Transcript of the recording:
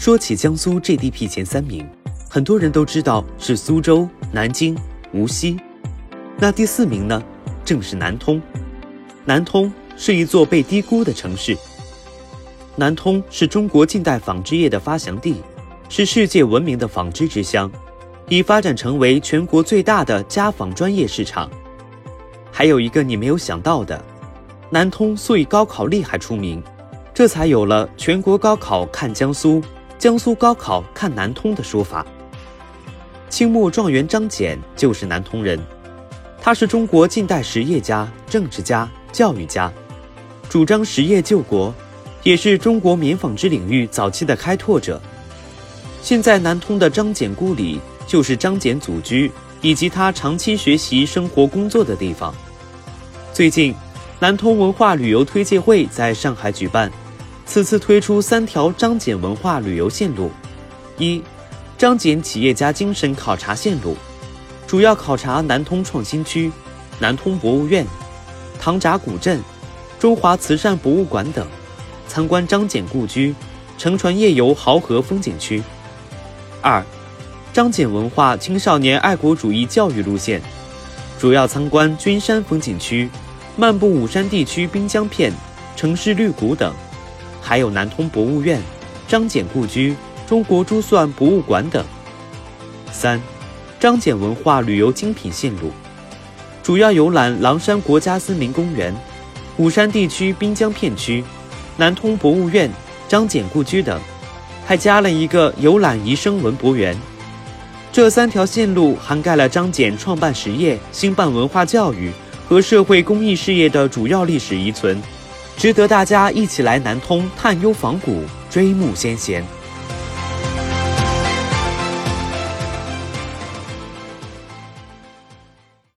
说起江苏 GDP 前三名，很多人都知道是苏州、南京、无锡。那第四名呢？正是南通。南通是一座被低估的城市。南通是中国近代纺织业的发祥地，是世界闻名的纺织之乡，已发展成为全国最大的家纺专业市场。还有一个你没有想到的，南通素以高考厉害出名，这才有了“全国高考看江苏，江苏高考看南通”的说法。清末状元张謇就是南通人，他是中国近代实业家、政治家、教育家，主张实业救国。也是中国棉纺织领域早期的开拓者。现在南通的张謇故里就是张謇祖居以及他长期学习、生活、工作的地方。最近，南通文化旅游推介会在上海举办，此次推出三条张謇文化旅游线路：一、张謇企业家精神考察线路，主要考察南通创新区、南通博物院、唐闸古镇、中华慈善博物馆等。参观张謇故居，乘船夜游濠河风景区。二，张謇文化青少年爱国主义教育路线，主要参观君山风景区，漫步武山地区滨江片、城市绿谷等，还有南通博物院、张謇故居、中国珠算博物馆等。三，张謇文化旅游精品线路，主要游览狼山国家森林公园、武山地区滨江片区。南通博物院、张謇故居等，还加了一个游览宜生文博园。这三条线路涵盖了张謇创办实业、兴办文化教育和社会公益事业的主要历史遗存，值得大家一起来南通探幽访古、追慕先贤。